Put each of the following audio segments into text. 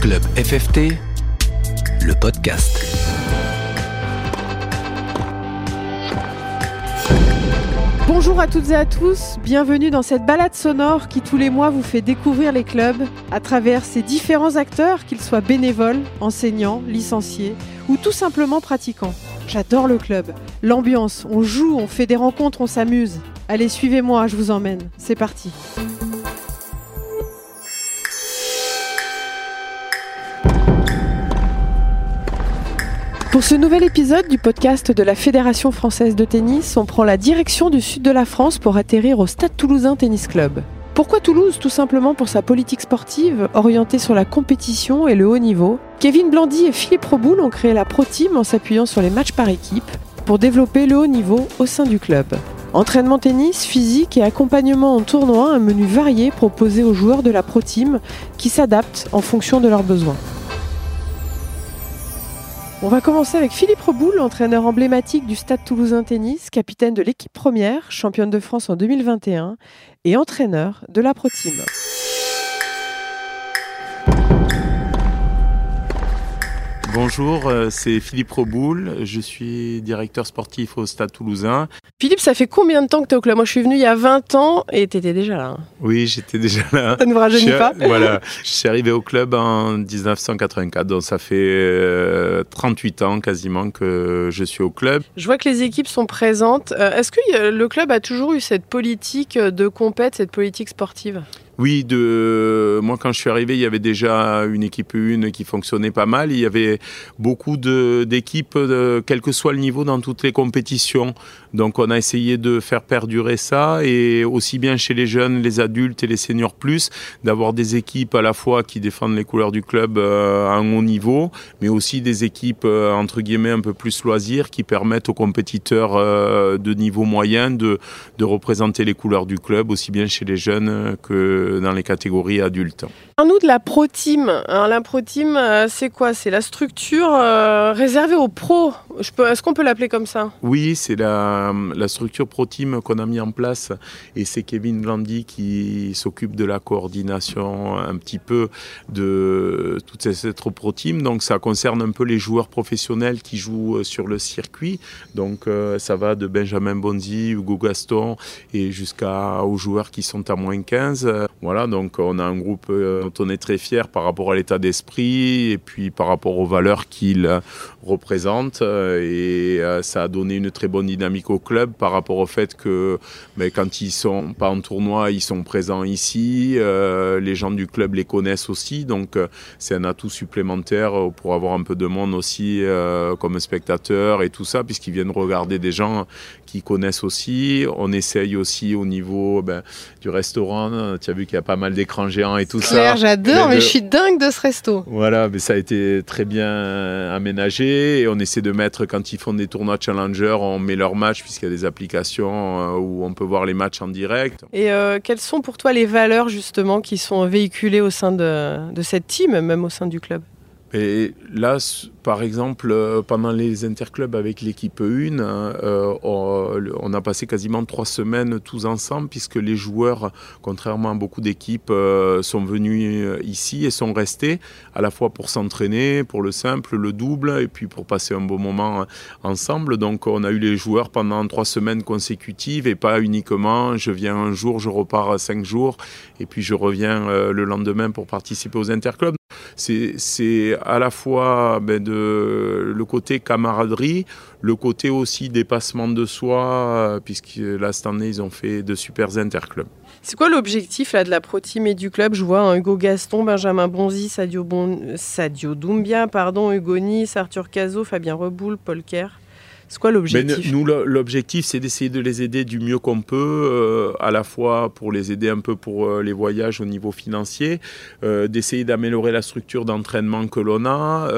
Club FFT, le podcast. Bonjour à toutes et à tous, bienvenue dans cette balade sonore qui tous les mois vous fait découvrir les clubs à travers ces différents acteurs, qu'ils soient bénévoles, enseignants, licenciés ou tout simplement pratiquants. J'adore le club, l'ambiance, on joue, on fait des rencontres, on s'amuse. Allez, suivez-moi, je vous emmène. C'est parti. Pour ce nouvel épisode du podcast de la Fédération française de tennis, on prend la direction du sud de la France pour atterrir au Stade Toulousain Tennis Club. Pourquoi Toulouse Tout simplement pour sa politique sportive orientée sur la compétition et le haut niveau? Kevin Blandy et Philippe Roboul ont créé la Pro Team en s'appuyant sur les matchs par équipe pour développer le haut niveau au sein du club. Entraînement tennis, physique et accompagnement en tournoi, un menu varié proposé aux joueurs de la Pro Team qui s'adaptent en fonction de leurs besoins. On va commencer avec Philippe Reboul, entraîneur emblématique du Stade Toulousain Tennis, capitaine de l'équipe première, championne de France en 2021 et entraîneur de la Pro Team. Bonjour, euh, c'est Philippe Reboul, je suis directeur sportif au Stade Toulousain. Philippe, ça fait combien de temps que tu es au club? Moi je suis venu il y a 20 ans et tu étais déjà là. hein. Oui, j'étais déjà là. Ça ne vous rajeunit pas? Voilà, je suis arrivé au club en 1984, donc ça fait euh, 38 ans quasiment que je suis au club. Je vois que les équipes sont présentes. Euh, Est-ce que euh, le club a toujours eu cette politique de compète, cette politique sportive? Oui, de moi quand je suis arrivé, il y avait déjà une équipe 1 qui fonctionnait pas mal. Il y avait beaucoup d'équipes, de, quel que soit le niveau, dans toutes les compétitions. Donc on a essayé de faire perdurer ça et aussi bien chez les jeunes, les adultes et les seniors plus, d'avoir des équipes à la fois qui défendent les couleurs du club euh, à un haut niveau, mais aussi des équipes euh, entre guillemets un peu plus loisirs qui permettent aux compétiteurs euh, de niveau moyen de, de représenter les couleurs du club aussi bien chez les jeunes que dans les catégories adultes. nous de la Pro Team. Alors, la Pro Team, c'est quoi? C'est la structure réservée aux pros. Est-ce qu'on peut l'appeler comme ça? Oui, c'est la, la structure Pro Team qu'on a mis en place et c'est Kevin Landy qui s'occupe de la coordination un petit peu de toute cette Pro Team. Donc ça concerne un peu les joueurs professionnels qui jouent sur le circuit. Donc euh, ça va de Benjamin Bonzi, Hugo Gaston et jusqu'à aux joueurs qui sont à moins 15. Euh, Voilà, donc on a un groupe euh, dont on est très fier par rapport à l'état d'esprit et puis par rapport aux valeurs qu'il euh, représente euh, et euh, ça a donné une très bonne dynamique au club par rapport au fait que ben, quand ils sont pas en tournoi, ils sont présents ici, euh, les gens du club les connaissent aussi, donc euh, c'est un atout supplémentaire euh, pour avoir un peu de monde aussi euh, comme spectateur et tout ça, puisqu'ils viennent regarder des gens qui connaissent aussi. On essaye aussi au niveau ben, du restaurant, tu as vu qu'il y a pas mal d'écrans géants et tout ça. J'adore, Mais mais je suis dingue de ce resto. Voilà, mais ça a été très bien aménagé et on essaie de mettre, quand ils font des tournois Challenger, on met leurs puisqu'il y a des applications euh, où on peut voir les matchs en direct. Et euh, quelles sont pour toi les valeurs justement qui sont véhiculées au sein de, de cette team, même au sein du club? Et là, par exemple, euh, pendant les interclubs avec l'équipe 1, euh, on, a passé quasiment trois semaines tous ensemble, puisque les joueurs, contrairement à beaucoup d'équipes, euh, sont venus ici et sont restés, à la fois pour s'entraîner, pour le simple, le double, et puis pour passer un beau moment ensemble. Donc on a eu les joueurs pendant trois semaines consécutives, et pas uniquement je viens un jour, je repars cinq jours, et puis je reviens le lendemain pour participer aux interclubs c'est à la fois ben, de, le côté camaraderie, le côté aussi dépassement de soi, euh, puisque là, cette année, ils ont fait de super interclubs. C'est quoi l'objectif de la pro team et du club? Je vois Hugo Gaston, Benjamin Bonzi, Sadio, bon... Sadio Doumbia, pardon, Hugo Nice, Arthur Cazot, Fabien Reboul, Paul Kerr. C'est quoi l'objectif nous, l'objectif, c'est d'essayer de les aider du mieux qu'on peut, euh, à la fois pour les aider un peu pour euh, les voyages au niveau financier, euh, d'essayer d'améliorer la structure d'entraînement que l'on a,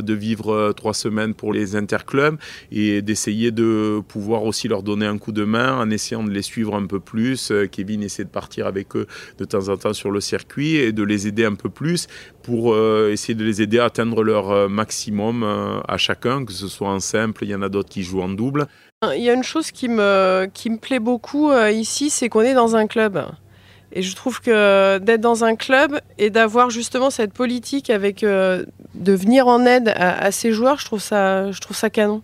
de vivre trois semaines pour les interclubs et d'essayer de pouvoir aussi leur donner un coup de main en essayant de les suivre un peu plus. Kevin essaie de partir avec eux de temps en temps sur le circuit et de les aider un peu plus pour essayer de les aider à atteindre leur maximum à chacun, que ce soit en simple, il y en a d'autres qui jouent en double. Il y a une chose qui me, qui me plaît beaucoup euh, ici, c'est qu'on est dans un club. Et je trouve que d'être dans un club et d'avoir justement cette politique avec euh, de venir en aide à, ces joueurs, je trouve ça, je trouve ça canon.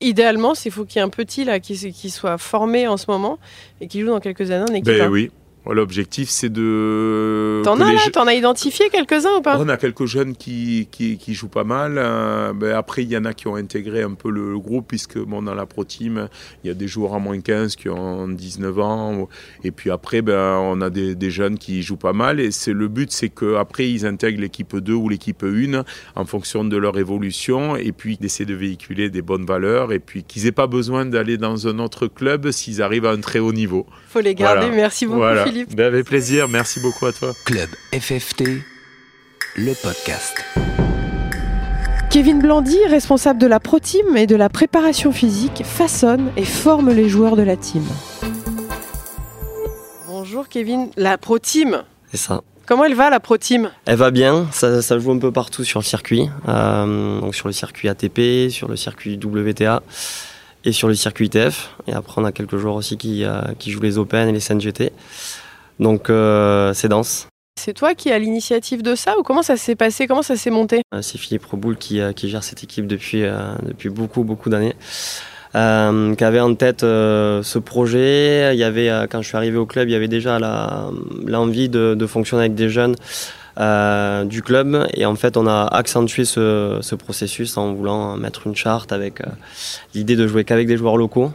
Idéalement, il faut qu'il y ait un petit là qui, qui, soit formé en ce moment et qui joue dans quelques années en équipe. Ben oui, L'objectif, c'est de. T'en as là T'en as identifié quelques-uns ou pas On a quelques jeunes qui, qui, qui jouent pas mal. Euh, ben après, il y en a qui ont intégré un peu le, groupe, puisque bon, dans la Pro Team, il y a des joueurs à moins 15 qui ont 19 ans. Et puis après, ben, on a des, des jeunes qui jouent pas mal. Et le but, c'est qu'après, ils intègrent l'équipe 2 ou l'équipe 1 en fonction de leur évolution. Et puis d'essayer de véhiculer des bonnes valeurs. Et puis qu'ils n'aient pas besoin d'aller dans un autre club s'ils arrivent à un très haut niveau. faut les garder. Merci beaucoup. Ben, avec plaisir, merci beaucoup à toi. Club FFT, le podcast. Kevin Blandy, responsable de la Pro Team et de la préparation physique, façonne et forme les joueurs de la team. Bonjour Kevin, la Pro Team. C'est ça. Comment elle va la Pro Team? Elle va bien, ça, joue un peu partout sur le circuit. Euh, donc sur le circuit ATP, sur le circuit WTA et sur le circuit ITF. Et après on a quelques joueurs aussi qui, euh, qui jouent les Open et les CNGT. Donc euh, c'est dense. C'est toi qui as l'initiative de ça ou comment ça s'est passé? Comment ça s'est monté? Euh, C'est Philippe Reboul qui, euh, qui, gère cette équipe depuis, depuis beaucoup, beaucoup d'années. Euh, qui avait en tête ce projet. Il y avait, quand je suis arrivé au club, il y avait déjà l'envie de, de, fonctionner avec des jeunes du club. Et en fait, on a accentué ce, ce processus en voulant mettre une charte avec l'idée de jouer qu'avec des joueurs locaux,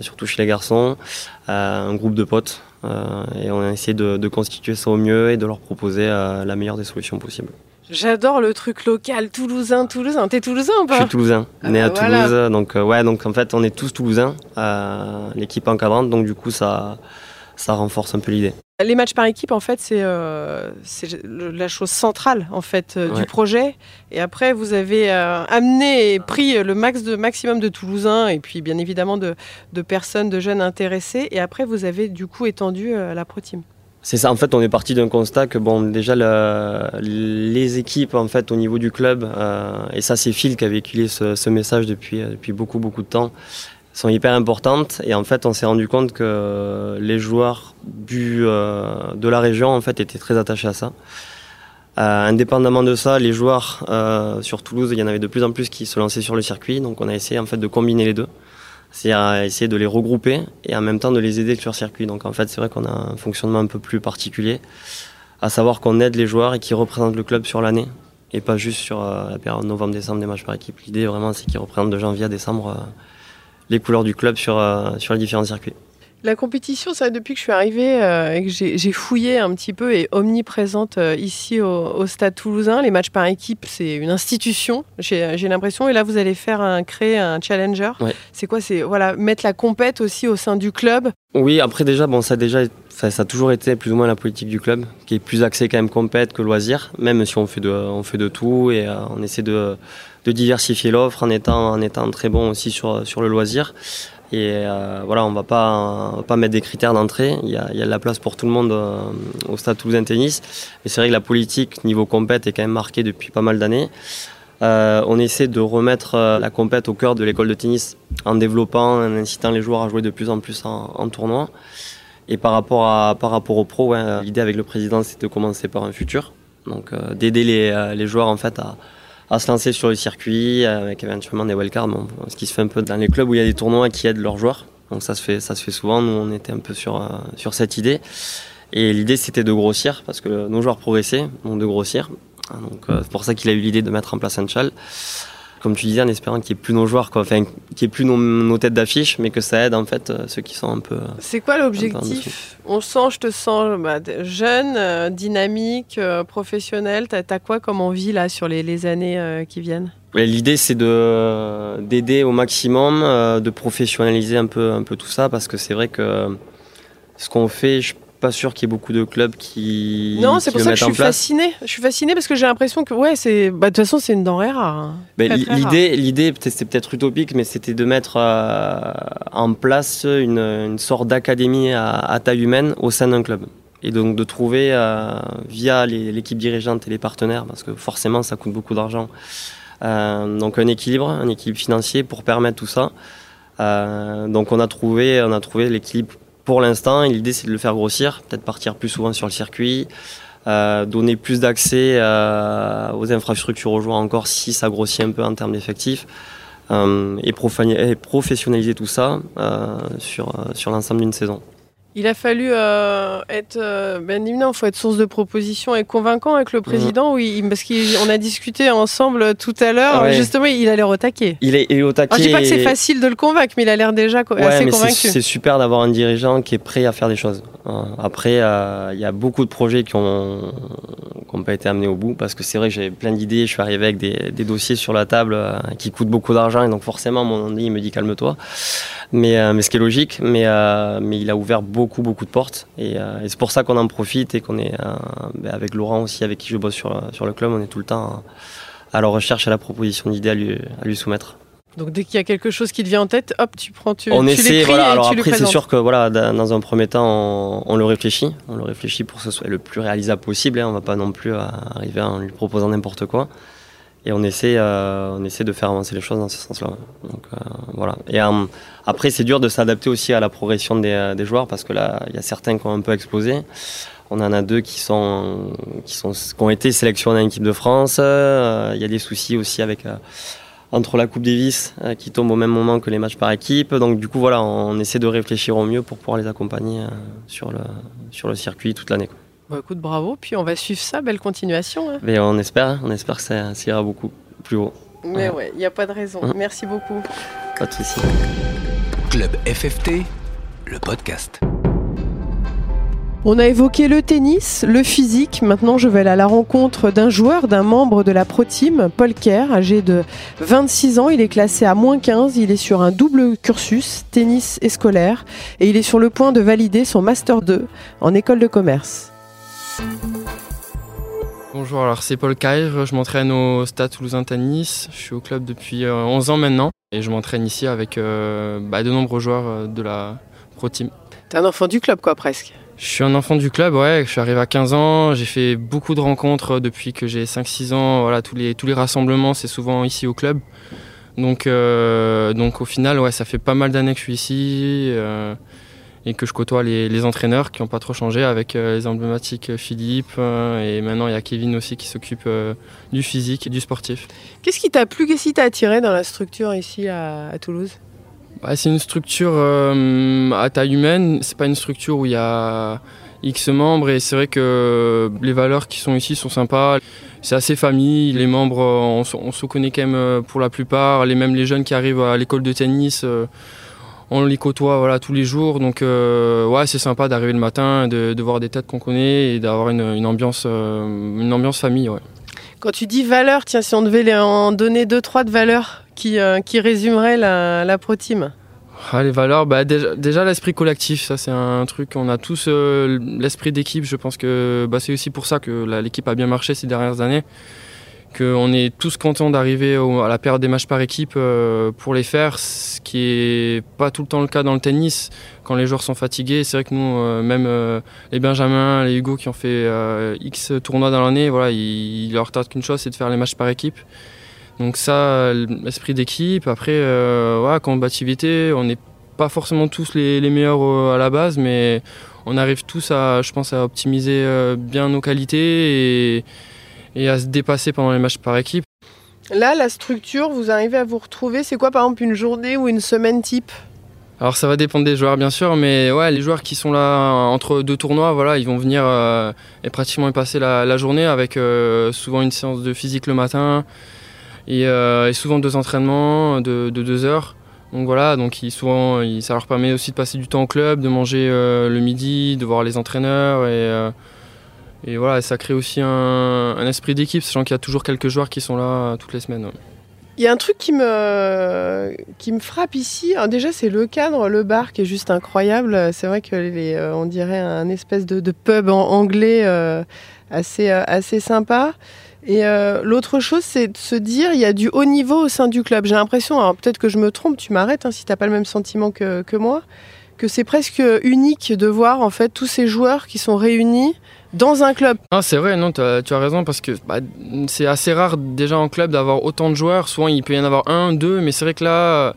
surtout chez les garçons, un groupe de potes et on a essayé de, constituer ça au mieux et de leur proposer euh, la meilleure des solutions possibles. J'adore le truc local, toulousain, toulousain. T'es toulousain ou pas? Je suis toulousain, ah né à bah Toulouse. Donc euh, ouais, donc en fait on est tous toulousains, l'équipe encadrante, donc du coup ça, ça renforce un peu l'idée. Les matchs par équipe, en fait, c'est euh, la chose centrale en fait euh, du projet. Et après, vous avez euh, amené et pris le max de maximum de Toulousains et puis bien évidemment de, personnes, de jeunes intéressés. Et après, vous avez du coup étendu la Pro Team. C'est ça. En fait, on est parti d'un constat que bon, déjà les équipes en fait au niveau du club, et ça c'est Phil qui a véhiculé ce, ce message depuis depuis beaucoup beaucoup de temps sont hyper importantes. Et en fait, on s'est rendu compte que les joueurs du, euh, de la région en fait, étaient très attachés à ça. Euh, indépendamment de ça, les joueurs euh, sur Toulouse, il y en avait de plus en plus qui se lançaient sur le circuit. Donc on a essayé en fait de combiner les deux. C'est-à-dire essayer de les regrouper et en même temps de les aider sur le circuit. Donc en fait, c'est vrai qu'on a un fonctionnement un peu plus particulier, à savoir qu'on aide les joueurs et qui représentent le club sur l'année et pas juste sur la période novembre-décembre des matchs par équipe. L'idée vraiment, c'est qu'ils représentent de janvier à décembre les couleurs du club sur, euh, sur les différents circuits. La compétition, ça, depuis que je suis arrivée euh, et que j'ai fouillé un petit peu, est omniprésente euh, ici au, Stade Toulousain. Les matchs par équipe, c'est une institution, j'ai l'impression. Et là, vous allez faire un, créer un challenger. C'est quoi C'est voilà mettre la compète aussi au sein du club? Oui, après déjà, bon, ça a déjà, ça, a toujours été plus ou moins la politique du club, qui est plus axée quand même compète que loisir. Même si on fait de, on fait de tout et on essaie de de diversifier l'offre en étant, en étant très bon aussi sur, sur le loisir. Et euh, voilà, on ne va pas mettre des critères d'entrée. Il y, a, y a de la place pour tout le monde euh, au Stade Toulousain Tennis. Mais c'est vrai que la politique niveau compète est quand même marquée depuis pas mal d'années. Euh, on essaie de remettre la compète au cœur de l'école de tennis en développant, en incitant les joueurs à jouer de plus en plus en, en tournoi. Et par rapport, à, par rapport aux pros, l'idée avec le président, c'est de commencer par un futur. Donc d'aider les, les joueurs en fait à, à se lancer sur le circuit avec éventuellement des wildcards. Bon, ce qui se fait un peu dans les clubs où il y a des tournois qui aident leurs joueurs. Donc ça se fait, ça se fait souvent. Nous, on était un peu sur, euh, sur cette idée. Et l'idée, c'était de grossir parce que nos joueurs progressaient, donc de grossir. Donc euh, c'est pour ça qu'il a eu l'idée de mettre en place un chal comme tu disais, en espérant qu'il n'y ait plus nos joueurs, quoi. Enfin, qu'il n'y ait plus nos, têtes d'affiche, mais que ça aide en fait euh, ceux qui sont un peu. Euh, c'est quoi l'objectif On sent, je te sens bah, jeune, euh, dynamique, professionnel. T'as as quoi comme envie là sur les, années qui viennent? L'idée, c'est de d'aider au maximum, de professionnaliser un peu un peu tout ça, parce que c'est vrai que ce qu'on fait, je pas sûr qu'il y ait beaucoup de clubs qui. Non, c'est pour ça que je suis fascinée. Je suis fascinée parce que j'ai l'impression que, ouais, c'est. Bah, de toute façon, c'est une denrée rare. Hein. l'idée, l'idée, c'était peut-être utopique, mais c'était de mettre euh, en place une, une sorte d'académie à, taille humaine au sein d'un club. Et donc de trouver, euh, via l'équipe dirigeante et les partenaires, parce que forcément, ça coûte beaucoup d'argent, euh, donc un équilibre, un équilibre financier pour permettre tout ça. donc on a trouvé, on a trouvé l'équilibre pour l'instant, l'idée c'est de le faire grossir, peut-être partir plus souvent sur le circuit, euh, donner plus d'accès euh, aux infrastructures aux joueurs encore si ça grossit un peu en termes d'effectifs. Euh, et, et, professionnaliser tout ça sur, sur l'ensemble d'une saison. Il a fallu euh, être, euh, ben évidemment, faut être source de proposition et convaincant avec le président, oui, parce qu'on a discuté ensemble tout à l'heure. Justement, il a l'air au taquet. Il est, il est au taquet. je dis pas que c'est facile de le convaincre, mais il a l'air déjà assez convaincu. C'est super d'avoir un dirigeant qui est prêt à faire des choses. Hein. Après, euh, il y a beaucoup de projets qui ont, qui pas été amenés au bout, parce que c'est vrai que j'ai plein d'idées. Je suis arrivé avec des, des, dossiers sur la table euh, qui coûtent beaucoup d'argent, et donc forcément, mon il me dit calme-toi. Mais, euh, mais ce qui est logique, mais, mais il a ouvert beaucoup, beaucoup de portes, et, et c'est pour ça qu'on en profite et qu'on est ben, avec Laurent aussi, avec qui je bosse sur, sur le club, on est tout le temps à la recherche à la proposition d'idées à lui, à lui soumettre. Donc dès qu'il y a quelque chose qui te vient en tête, hop, tu prends, tu, on tu essaie, voilà. Alors après, c'est sûr que voilà, dans un premier temps, on, le réfléchit, on le réfléchit pour que ce soit le plus réalisable possible. Hein. On va pas non plus arriver en lui proposant n'importe quoi. Et on essaie, euh, on essaie de faire avancer les choses dans ce sens-là. Donc euh, voilà. Et euh, après, c'est dur de s'adapter aussi à la progression des, des, joueurs parce que là, il y a certains qui ont un peu explosé. On en a deux qui sont, qui sont, qui ont été sélectionnés en équipe de France. Il y a des soucis aussi avec entre la Coupe Davis euh, qui tombe au même moment que les matchs par équipe. Donc du coup voilà, on essaie de réfléchir au mieux pour pouvoir les accompagner euh, sur, le, sur le circuit toute l'année. Bon, écoute, bravo, puis on va suivre ça, belle continuation. Hein. Mais on espère, hein. on espère que ça, ira beaucoup plus haut. Mais ouais, il n'y a pas de raison. Mmh. Merci beaucoup. Pas de soucis. Club FFT, le podcast. On a évoqué le tennis, le physique. Maintenant, je vais aller à la rencontre d'un joueur, d'un membre de la Pro Team, Paul Kerr, âgé de 26 ans. Il est classé à moins 15. Il est sur un double cursus, tennis et scolaire. Et il est sur le point de valider son Master 2 en école de commerce. Bonjour, alors c'est Paul Kerr. Je m'entraîne au Stade Toulousain Tennis. Je suis au club depuis 11 euh, ans maintenant. Et je m'entraîne ici avec euh, bah, de nombreux joueurs euh, de la Pro Team. T'es un enfant du club, quoi, presque je suis un enfant du club, ouais. Je suis arrivé à 15 ans. J'ai fait beaucoup de rencontres depuis que j'ai 5-6 ans. Voilà, tous les, tous les rassemblements, c'est souvent ici au club. Donc, euh, donc au final, ouais, ça fait pas mal d'années que je suis ici euh, et que je côtoie les, entraîneurs qui n'ont pas trop changé avec euh, les emblématiques Philippe. et maintenant, il y a Kevin aussi qui s'occupe du physique et du sportif. Qu'est-ce qui t'a plu, qu'est-ce qui t'a attiré dans la structure ici à Toulouse? C'est une structure euh, à taille humaine, c'est pas une structure où il y a X membres et c'est vrai que les valeurs qui sont ici sont sympas. C'est assez famille, les membres, on, se connaît quand même euh, pour la plupart, les, même les jeunes qui arrivent à l'école de tennis, euh, on les côtoie voilà, tous les jours. Donc ouais, c'est sympa d'arriver le matin, de, voir des têtes qu'on connaît et d'avoir une, ambiance, une ambiance famille. Quand tu dis valeurs, tiens, si on devait en donner deux, trois de valeurs qui, euh, qui résumerait la, la Pro Team ah, les valeurs, bah, déjà, l'esprit collectif, ça c'est un truc, on a tous euh, l'esprit d'équipe, je pense que bah, c'est aussi pour ça que l'équipe a bien marché ces dernières années, qu'on est tous contents d'arriver à la période des matchs par équipe euh, pour les faire, ce qui est pas tout le temps le cas dans le tennis, quand les joueurs sont fatigués, c'est vrai que nous, même les Benjamins, les Hugo qui ont fait X tournois dans l'année, voilà, il, leur qu'une chose, c'est de faire les matchs par équipe. Donc ça, l'esprit d'équipe. Après, euh, combativité, on n'est pas forcément tous les, meilleurs euh, à la base, mais on arrive tous à, je pense, à optimiser euh, bien nos qualités et, à se dépasser pendant les matchs par équipe. Là, la structure, vous arrivez à vous retrouver, c'est quoi par exemple une journée ou une semaine type? Alors ça va dépendre des joueurs bien sûr, mais ouais, les joueurs qui sont là entre deux tournois, voilà, ils vont venir et pratiquement y passer la, journée avec souvent une séance de physique le matin, euh, et, souvent deux entraînements de, deux heures. Donc voilà, donc souvent, ça leur permet aussi de passer du temps au club, de manger euh, le midi, de voir les entraîneurs et, euh, voilà, ça crée aussi un, esprit d'équipe, sachant qu'il y a toujours quelques joueurs qui sont là toutes les semaines. Il y a un truc qui me, qui me frappe ici. déjà, c'est le cadre, le bar qui est juste incroyable. C'est vrai que on dirait un espèce de, de pub en anglais assez, assez sympa. Et euh, l'autre chose, c'est de se dire, il y a du haut niveau au sein du club. J'ai l'impression, alors peut-être que je me trompe, tu m'arrêtes hein, si tu n'as pas le même sentiment que, moi, que c'est presque unique de voir en fait tous ces joueurs qui sont réunis dans un club. Ah, c'est vrai, non, tu as, raison, parce que bah, c'est assez rare déjà en club d'avoir autant de joueurs. Souvent, il peut y en avoir un, deux, mais c'est vrai que là,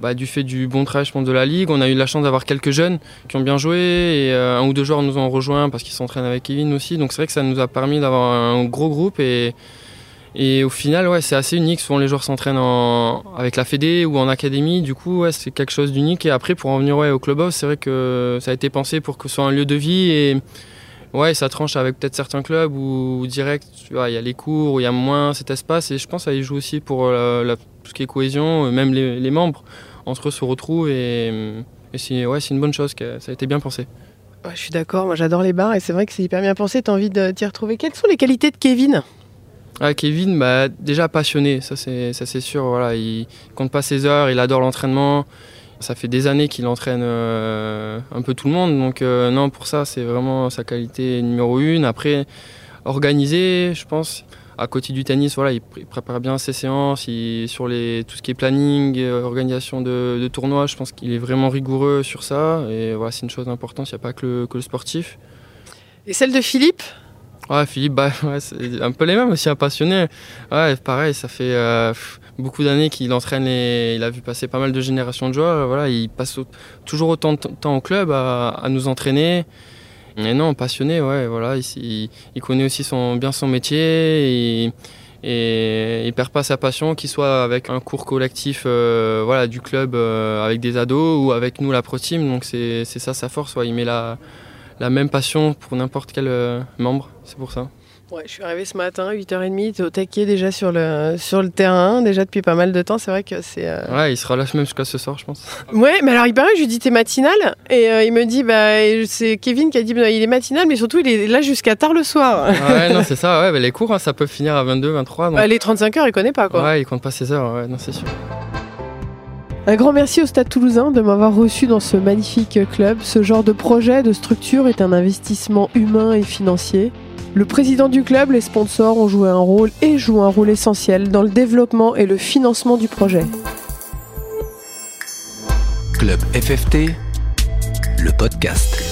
bah, du fait du bon travail de la Ligue, on a eu la chance d'avoir quelques jeunes qui ont bien joué et euh, un ou deux joueurs nous ont rejoints parce qu'ils s'entraînent avec Kevin aussi. Donc c'est vrai que ça nous a permis d'avoir un gros groupe et, au final, ouais, c'est assez unique. Souvent les joueurs s'entraînent avec la Fédé ou en académie. Du coup, ouais, c'est quelque chose d'unique. Et après, pour en venir ouais, au clubhouse, c'est vrai que ça a été pensé pour que ce soit un lieu de vie et ouais, ça tranche avec peut-être certains clubs où direct, il y a les cours, où il y a moins cet espace. Et je pense que ça y joue aussi pour la, tout ce qui est cohésion, même les, membres entre eux se retrouvent. Et, c'est ouais, une bonne chose, que ça a été bien pensé. je suis d'accord, moi j'adore les bars et c'est vrai que c'est hyper bien pensé. Tu as envie de t'y retrouver. Quelles sont les qualités de Kevin? Ah, Kevin, bah, déjà passionné, ça c'est, ça c'est sûr. Voilà, il compte pas ses heures, il adore l'entraînement. Ça fait des années qu'il entraîne euh, un peu tout le monde. Donc, euh, non, pour ça, c'est vraiment sa qualité numéro une. Après, organisé, je pense. À côté du tennis, voilà, il, prépare bien ses séances. sur les, tout ce qui est planning, euh, organisation de, tournois, je pense qu'il est vraiment rigoureux sur ça. Et voilà, c'est une chose importante, il n'y a pas que le, que le sportif. Et celle de Philippe? Ouais, Philippe, bah, c'est un peu les mêmes aussi, un passionné. Ouais, pareil, ça fait beaucoup d'années qu'il entraîne et il a vu passer pas mal de générations de joueurs. Voilà, il passe toujours autant de temps au club à, nous entraîner. Et non, passionné, ouais, voilà, il, il connaît aussi bien son métier et, il perd pas sa passion, qu'il soit avec un cours collectif euh, du club euh, avec des ados ou avec nous la Pro Team. Donc c'est ça sa force, il met la, la même passion pour n'importe quel euh, membre, c'est pour ça. Ouais, je suis arrivé ce matin, 8h30, tu es au taquet déjà sur le, sur le terrain, déjà depuis pas mal de temps. C'est vrai que c'est. Euh, ouais, il se relâche même jusqu'à ce soir, je pense. Ouais, mais alors il paraît, je lui dis t'es matinal, et euh, il me dit, bah, c'est Kevin qui a dit, bah, il est matinal, mais surtout il est là jusqu'à tard le soir. ouais, non, c'est ça, ouais, bah, les cours, hein, ça peut finir à 22, 23. Donc... les 35 heures, il connaît pas, quoi. Ouais, il compte pas ses heures, ouais, non, c'est sûr. Un grand merci au Stade toulousain de m'avoir reçu dans ce magnifique club. Ce genre de projet, de structure est un investissement humain et financier. Le président du club, les sponsors ont joué un rôle et jouent un rôle essentiel dans le développement et le financement du projet. Club FFT, le podcast.